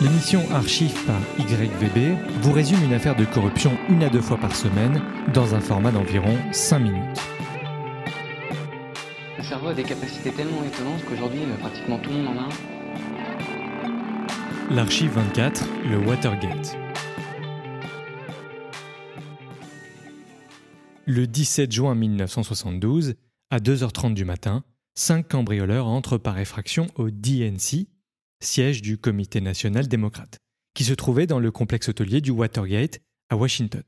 L'émission Archive par YVB vous résume une affaire de corruption une à deux fois par semaine dans un format d'environ 5 minutes. Le cerveau a des capacités tellement étonnantes qu'aujourd'hui, euh, pratiquement tout le monde en a un. L'archive 24, le Watergate. Le 17 juin 1972, à 2h30 du matin, cinq cambrioleurs entrent par effraction au DNC, siège du Comité national démocrate, qui se trouvait dans le complexe hôtelier du Watergate à Washington.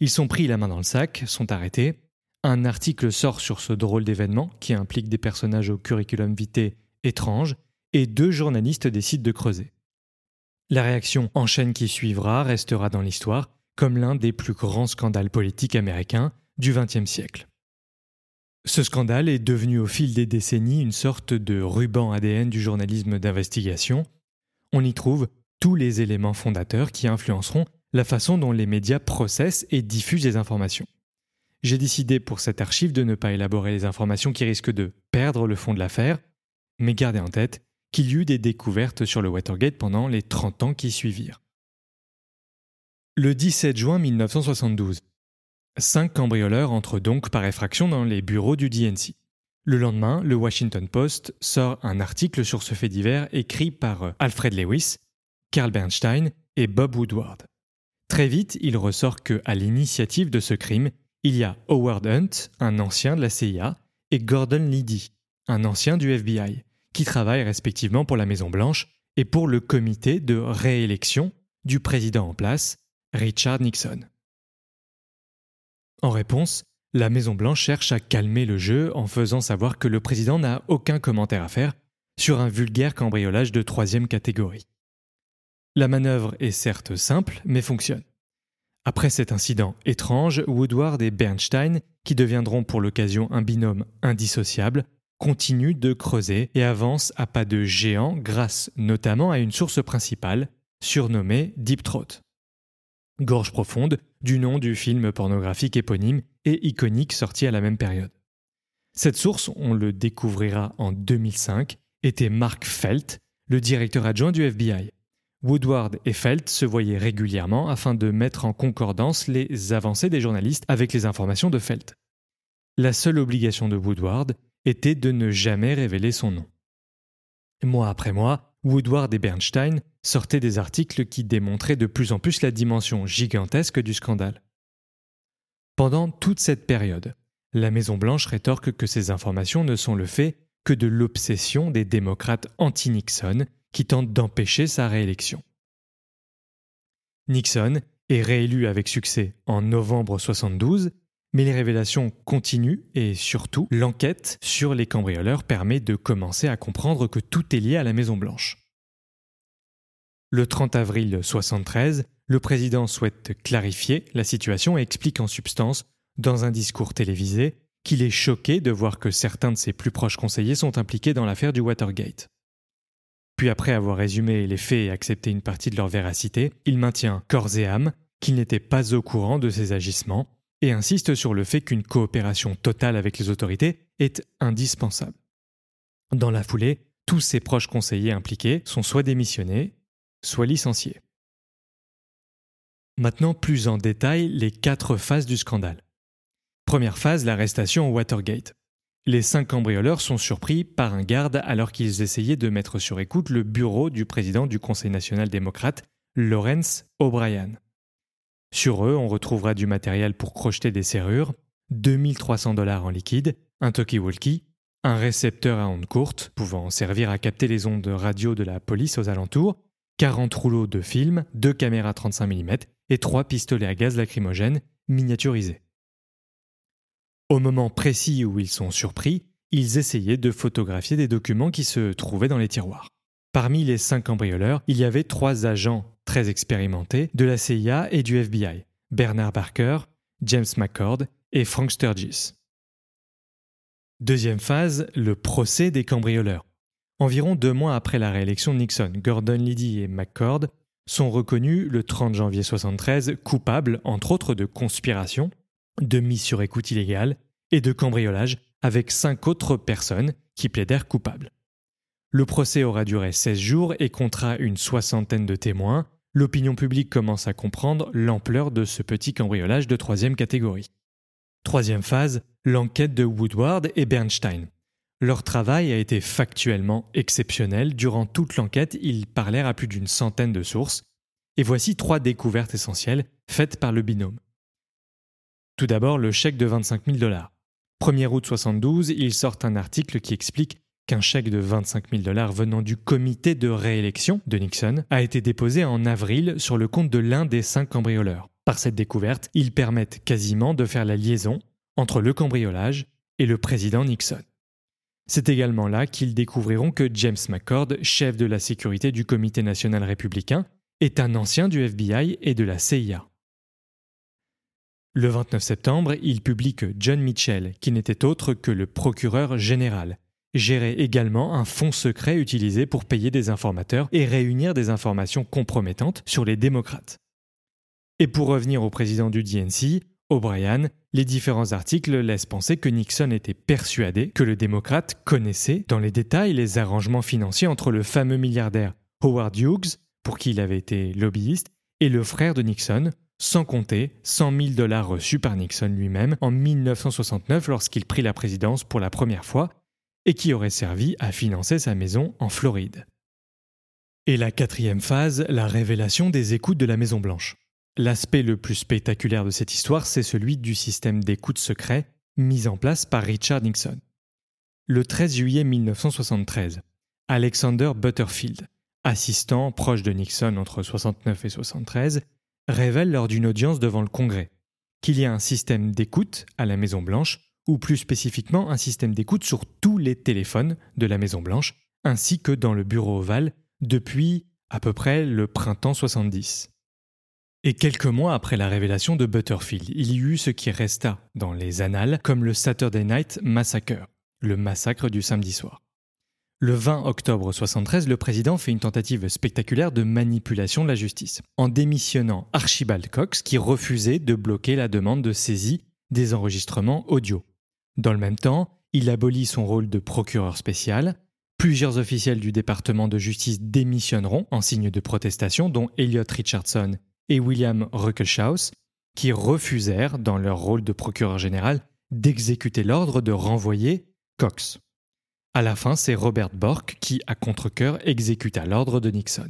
Ils sont pris la main dans le sac, sont arrêtés. Un article sort sur ce drôle d'événement qui implique des personnages au curriculum vitae étrange, et deux journalistes décident de creuser. La réaction en chaîne qui suivra restera dans l'histoire comme l'un des plus grands scandales politiques américains du XXe siècle. Ce scandale est devenu au fil des décennies une sorte de ruban ADN du journalisme d'investigation. On y trouve tous les éléments fondateurs qui influenceront la façon dont les médias processent et diffusent les informations. J'ai décidé pour cette archive de ne pas élaborer les informations qui risquent de perdre le fond de l'affaire, mais gardez en tête qu'il y eut des découvertes sur le Watergate pendant les 30 ans qui suivirent. Le 17 juin 1972, Cinq cambrioleurs entrent donc par effraction dans les bureaux du DNC. Le lendemain, le Washington Post sort un article sur ce fait divers écrit par euh, Alfred Lewis, Carl Bernstein et Bob Woodward. Très vite, il ressort que, à l'initiative de ce crime, il y a Howard Hunt, un ancien de la CIA, et Gordon Liddy, un ancien du FBI, qui travaillent respectivement pour la Maison-Blanche et pour le comité de réélection du président en place, Richard Nixon. En réponse, la Maison-Blanche cherche à calmer le jeu en faisant savoir que le président n'a aucun commentaire à faire sur un vulgaire cambriolage de troisième catégorie. La manœuvre est certes simple, mais fonctionne. Après cet incident étrange, Woodward et Bernstein, qui deviendront pour l'occasion un binôme indissociable, continuent de creuser et avancent à pas de géant grâce notamment à une source principale, surnommée Deep Throat. Gorge profonde, du nom du film pornographique éponyme et iconique sorti à la même période. Cette source, on le découvrira en 2005, était Mark Felt, le directeur adjoint du FBI. Woodward et Felt se voyaient régulièrement afin de mettre en concordance les avancées des journalistes avec les informations de Felt. La seule obligation de Woodward était de ne jamais révéler son nom. Mois après mois, Woodward et Bernstein sortaient des articles qui démontraient de plus en plus la dimension gigantesque du scandale. Pendant toute cette période, la Maison-Blanche rétorque que ces informations ne sont le fait que de l'obsession des démocrates anti-Nixon qui tentent d'empêcher sa réélection. Nixon est réélu avec succès en novembre 72 mais les révélations continuent et surtout, l'enquête sur les cambrioleurs permet de commencer à comprendre que tout est lié à la Maison Blanche. Le 30 avril 1973, le président souhaite clarifier la situation et explique en substance, dans un discours télévisé, qu'il est choqué de voir que certains de ses plus proches conseillers sont impliqués dans l'affaire du Watergate. Puis après avoir résumé les faits et accepté une partie de leur véracité, il maintient corps et âme qu'il n'était pas au courant de ces agissements et insiste sur le fait qu'une coopération totale avec les autorités est indispensable. Dans la foulée, tous ses proches conseillers impliqués sont soit démissionnés, soit licenciés. Maintenant plus en détail les quatre phases du scandale. Première phase, l'arrestation au Watergate. Les cinq cambrioleurs sont surpris par un garde alors qu'ils essayaient de mettre sur écoute le bureau du président du Conseil national démocrate, Lawrence O'Brien. Sur eux, on retrouvera du matériel pour crocheter des serrures, 2300 dollars en liquide, un talkie-walkie, un récepteur à ondes courtes pouvant servir à capter les ondes radio de la police aux alentours, 40 rouleaux de film, deux caméras 35 mm et trois pistolets à gaz lacrymogène miniaturisés. Au moment précis où ils sont surpris, ils essayaient de photographier des documents qui se trouvaient dans les tiroirs. Parmi les cinq cambrioleurs, il y avait trois agents très expérimentés de la CIA et du FBI, Bernard Barker, James McCord et Frank Sturgis. Deuxième phase, le procès des cambrioleurs. Environ deux mois après la réélection de Nixon, Gordon Liddy et McCord sont reconnus le 30 janvier 1973 coupables, entre autres, de conspiration, de mise sur écoute illégale et de cambriolage avec cinq autres personnes qui plaidèrent coupables. Le procès aura duré 16 jours et comptera une soixantaine de témoins. L'opinion publique commence à comprendre l'ampleur de ce petit cambriolage de troisième catégorie. Troisième phase, l'enquête de Woodward et Bernstein. Leur travail a été factuellement exceptionnel. Durant toute l'enquête, ils parlèrent à plus d'une centaine de sources. Et voici trois découvertes essentielles faites par le binôme. Tout d'abord, le chèque de 25 000 dollars. 1er août 72, ils sortent un article qui explique qu'un chèque de 25 000 dollars venant du comité de réélection de Nixon a été déposé en avril sur le compte de l'un des cinq cambrioleurs. Par cette découverte, ils permettent quasiment de faire la liaison entre le cambriolage et le président Nixon. C'est également là qu'ils découvriront que James McCord, chef de la sécurité du Comité national républicain, est un ancien du FBI et de la CIA. Le 29 septembre, il publie que John Mitchell, qui n'était autre que le procureur général, gérait également un fonds secret utilisé pour payer des informateurs et réunir des informations compromettantes sur les démocrates. Et pour revenir au président du DNC, O'Brien, les différents articles laissent penser que Nixon était persuadé que le démocrate connaissait dans les détails les arrangements financiers entre le fameux milliardaire Howard Hughes, pour qui il avait été lobbyiste, et le frère de Nixon, sans compter 100 000 dollars reçus par Nixon lui-même en 1969 lorsqu'il prit la présidence pour la première fois, et qui aurait servi à financer sa maison en Floride. Et la quatrième phase, la révélation des écoutes de la Maison Blanche. L'aspect le plus spectaculaire de cette histoire, c'est celui du système d'écoute secret mis en place par Richard Nixon. Le 13 juillet 1973, Alexander Butterfield, assistant proche de Nixon entre 69 et 73, révèle lors d'une audience devant le Congrès qu'il y a un système d'écoute à la Maison Blanche, ou plus spécifiquement un système d'écoute sur tous les téléphones de la Maison Blanche, ainsi que dans le bureau ovale depuis à peu près le printemps 70. Et quelques mois après la révélation de Butterfield, il y eut ce qui resta dans les annales comme le Saturday Night Massacre, le massacre du samedi soir. Le 20 octobre 73, le président fait une tentative spectaculaire de manipulation de la justice, en démissionnant Archibald Cox qui refusait de bloquer la demande de saisie des enregistrements audio. Dans le même temps, il abolit son rôle de procureur spécial. Plusieurs officiels du département de justice démissionneront en signe de protestation, dont Elliot Richardson et William Ruckelshaus, qui refusèrent, dans leur rôle de procureur général, d'exécuter l'ordre de renvoyer Cox. À la fin, c'est Robert Bork qui, à contre-coeur, exécuta l'ordre de Nixon.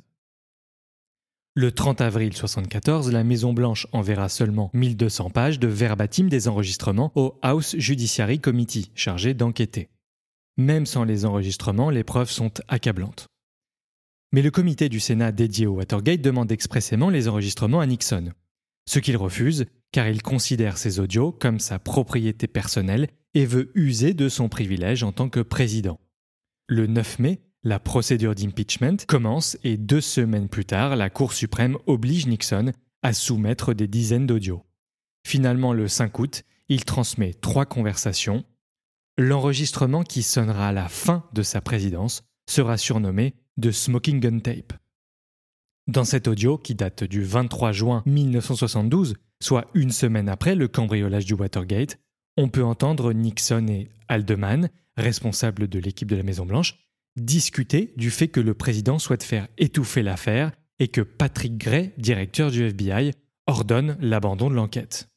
Le 30 avril 1974, la Maison-Blanche enverra seulement 1200 pages de verbatim des enregistrements au House Judiciary Committee, chargé d'enquêter. Même sans les enregistrements, les preuves sont accablantes. Mais le comité du Sénat dédié au Watergate demande expressément les enregistrements à Nixon, ce qu'il refuse car il considère ces audios comme sa propriété personnelle et veut user de son privilège en tant que président. Le 9 mai, la procédure d'impeachment commence et deux semaines plus tard, la Cour suprême oblige Nixon à soumettre des dizaines d'audios. Finalement, le 5 août, il transmet trois conversations. L'enregistrement qui sonnera à la fin de sa présidence sera surnommé de Smoking Gun Tape. Dans cet audio, qui date du 23 juin 1972, soit une semaine après le cambriolage du Watergate, on peut entendre Nixon et Haldeman, responsables de l'équipe de la Maison-Blanche, discuter du fait que le président souhaite faire étouffer l'affaire et que Patrick Gray, directeur du FBI, ordonne l'abandon de l'enquête.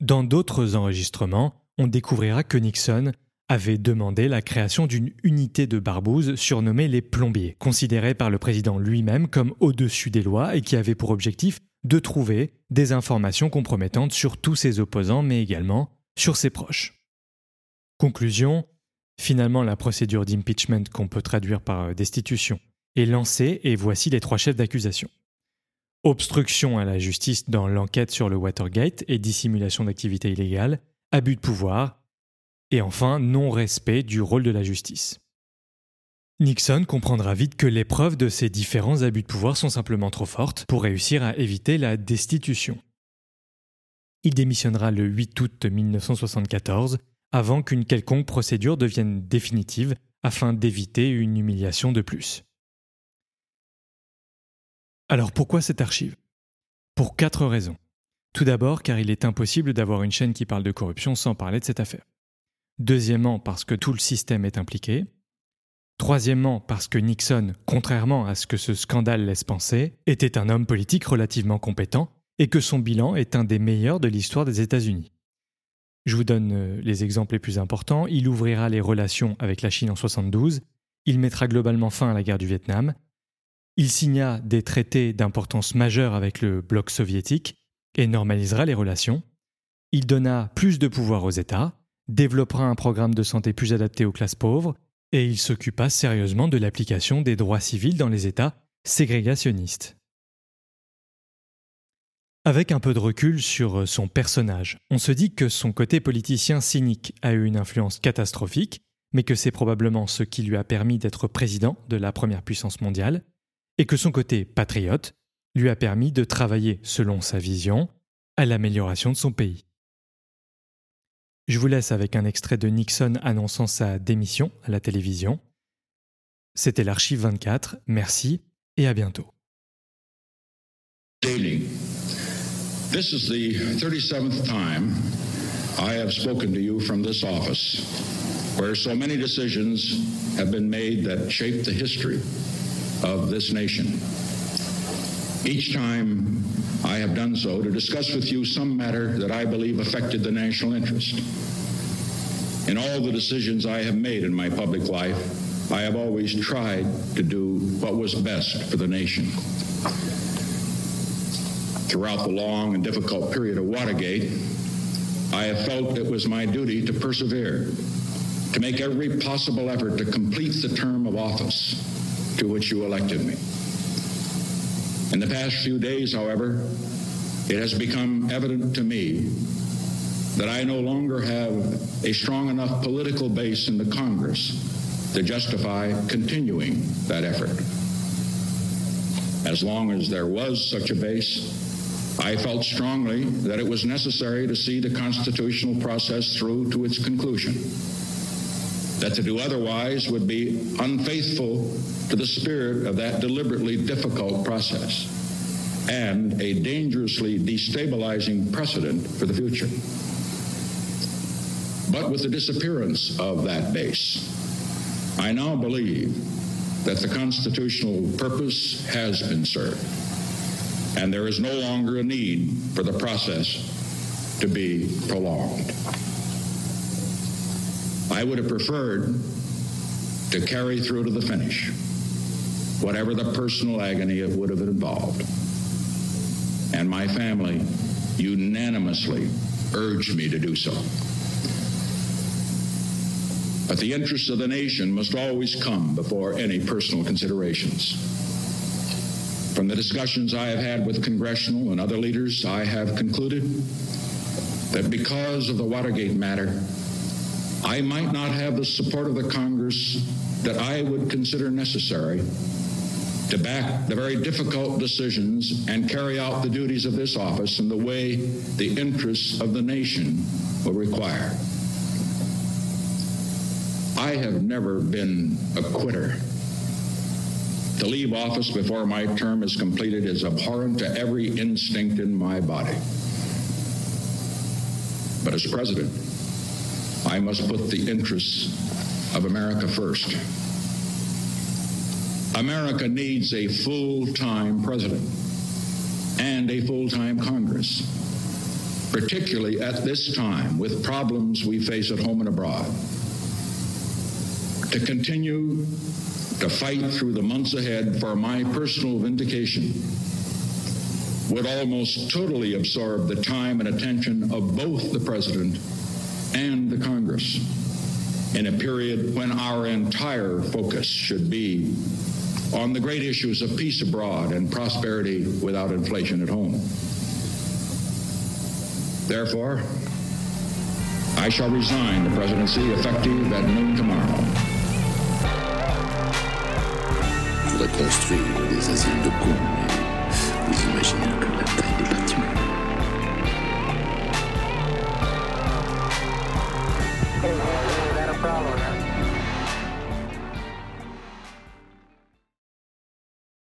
Dans d'autres enregistrements, on découvrira que Nixon avait demandé la création d'une unité de barbouze surnommée les plombiers, considérée par le président lui-même comme au-dessus des lois et qui avait pour objectif de trouver des informations compromettantes sur tous ses opposants mais également sur ses proches. Conclusion, finalement la procédure d'impeachment qu'on peut traduire par destitution est lancée et voici les trois chefs d'accusation. Obstruction à la justice dans l'enquête sur le Watergate et dissimulation d'activités illégales, abus de pouvoir, et enfin, non-respect du rôle de la justice. Nixon comprendra vite que les preuves de ces différents abus de pouvoir sont simplement trop fortes pour réussir à éviter la destitution. Il démissionnera le 8 août 1974 avant qu'une quelconque procédure devienne définitive afin d'éviter une humiliation de plus. Alors pourquoi cette archive? Pour quatre raisons. Tout d'abord car il est impossible d'avoir une chaîne qui parle de corruption sans parler de cette affaire. Deuxièmement, parce que tout le système est impliqué. Troisièmement, parce que Nixon, contrairement à ce que ce scandale laisse penser, était un homme politique relativement compétent et que son bilan est un des meilleurs de l'histoire des États-Unis. Je vous donne euh, les exemples les plus importants. Il ouvrira les relations avec la Chine en 72, il mettra globalement fin à la guerre du Vietnam, il signa des traités d'importance majeure avec le bloc soviétique et normalisera les relations. Il donna plus de pouvoir aux États, développera un programme de santé plus adapté aux classes pauvres, et il s'occupa sérieusement de l'application des droits civils dans les États ségrégationnistes. Avec un peu de recul sur son personnage, on se dit que son côté politicien cynique a eu une influence catastrophique, mais que c'est probablement ce qui lui a permis d'être président de la première puissance mondiale, et que son côté patriote lui a permis de travailler selon sa vision à l'amélioration de son pays. Je vous laisse avec un extrait de Nixon annonçant sa démission à la télévision. C'était l'archive 24, merci et à bientôt. This is the 37th time I have spoken to you from this office, where so many decisions have been made that shape the history of this nation. Each time I have done so to discuss with you some matter that I believe affected the national interest. In all the decisions I have made in my public life, I have always tried to do what was best for the nation. Throughout the long and difficult period of Watergate, I have felt it was my duty to persevere, to make every possible effort to complete the term of office to which you elected me. In the past few days, however, it has become evident to me that I no longer have a strong enough political base in the Congress to justify continuing that effort. As long as there was such a base, I felt strongly that it was necessary to see the constitutional process through to its conclusion. That to do otherwise would be unfaithful to the spirit of that deliberately difficult process and a dangerously destabilizing precedent for the future. But with the disappearance of that base, I now believe that the constitutional purpose has been served and there is no longer a need for the process to be prolonged. I would have preferred to carry through to the finish, whatever the personal agony it would have involved. And my family unanimously urged me to do so. But the interests of the nation must always come before any personal considerations. From the discussions I have had with congressional and other leaders, I have concluded that because of the Watergate matter, I might not have the support of the Congress that I would consider necessary to back the very difficult decisions and carry out the duties of this office in the way the interests of the nation will require. I have never been a quitter. To leave office before my term is completed is abhorrent to every instinct in my body. But as president, I must put the interests of America first. America needs a full-time president and a full-time Congress, particularly at this time with problems we face at home and abroad. To continue to fight through the months ahead for my personal vindication would almost totally absorb the time and attention of both the President and the Congress in a period when our entire focus should be on the great issues of peace abroad and prosperity without inflation at home. Therefore, I shall resign the presidency effective at noon tomorrow. Construire des asiles de cons, vous imaginez